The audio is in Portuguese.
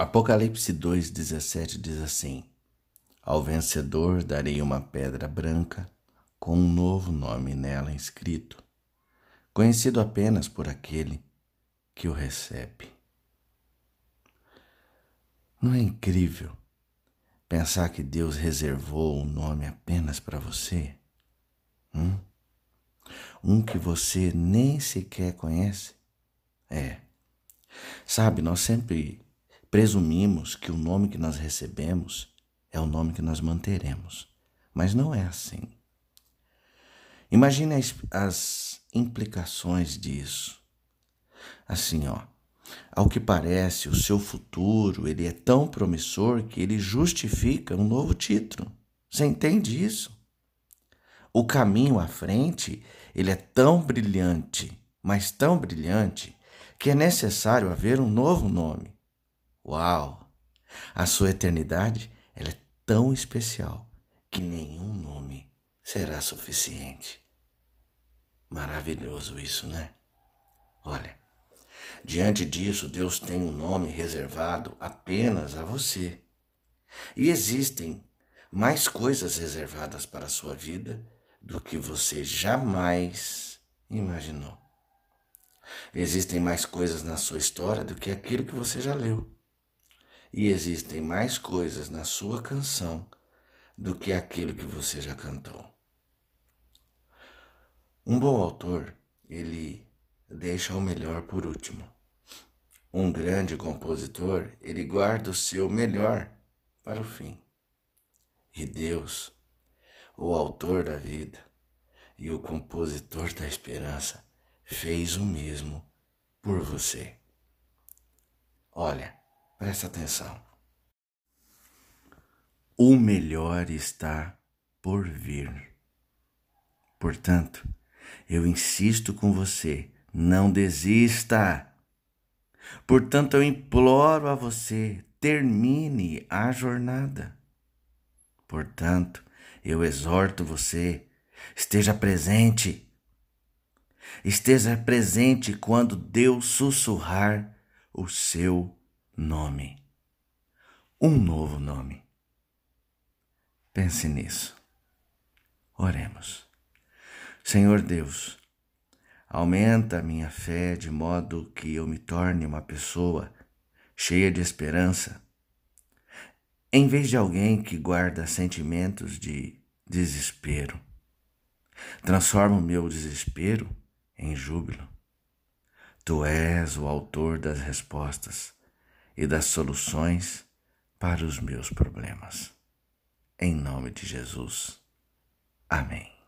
Apocalipse 2,17 diz assim: Ao vencedor darei uma pedra branca com um novo nome nela inscrito, conhecido apenas por aquele que o recebe. Não é incrível pensar que Deus reservou um nome apenas para você? Hum? Um que você nem sequer conhece? É. Sabe, nós sempre presumimos que o nome que nós recebemos é o nome que nós manteremos, mas não é assim. Imagine as, as implicações disso. Assim, ó, ao que parece, o seu futuro ele é tão promissor que ele justifica um novo título. Você entende isso? O caminho à frente ele é tão brilhante, mas tão brilhante que é necessário haver um novo nome. Uau! A sua eternidade ela é tão especial que nenhum nome será suficiente. Maravilhoso isso, né? Olha, diante disso, Deus tem um nome reservado apenas a você. E existem mais coisas reservadas para a sua vida do que você jamais imaginou. Existem mais coisas na sua história do que aquilo que você já leu. E existem mais coisas na sua canção do que aquilo que você já cantou. Um bom autor, ele deixa o melhor por último. Um grande compositor, ele guarda o seu melhor para o fim. E Deus, o autor da vida e o compositor da esperança, fez o mesmo por você. Olha, Presta atenção. O melhor está por vir. Portanto, eu insisto com você, não desista. Portanto, eu imploro a você, termine a jornada. Portanto, eu exorto você, esteja presente. Esteja presente quando Deus sussurrar o seu nome. Um novo nome. Pense nisso. Oremos. Senhor Deus, aumenta a minha fé de modo que eu me torne uma pessoa cheia de esperança, em vez de alguém que guarda sentimentos de desespero. Transforma o meu desespero em júbilo. Tu és o autor das respostas e das soluções para os meus problemas. Em nome de Jesus. Amém.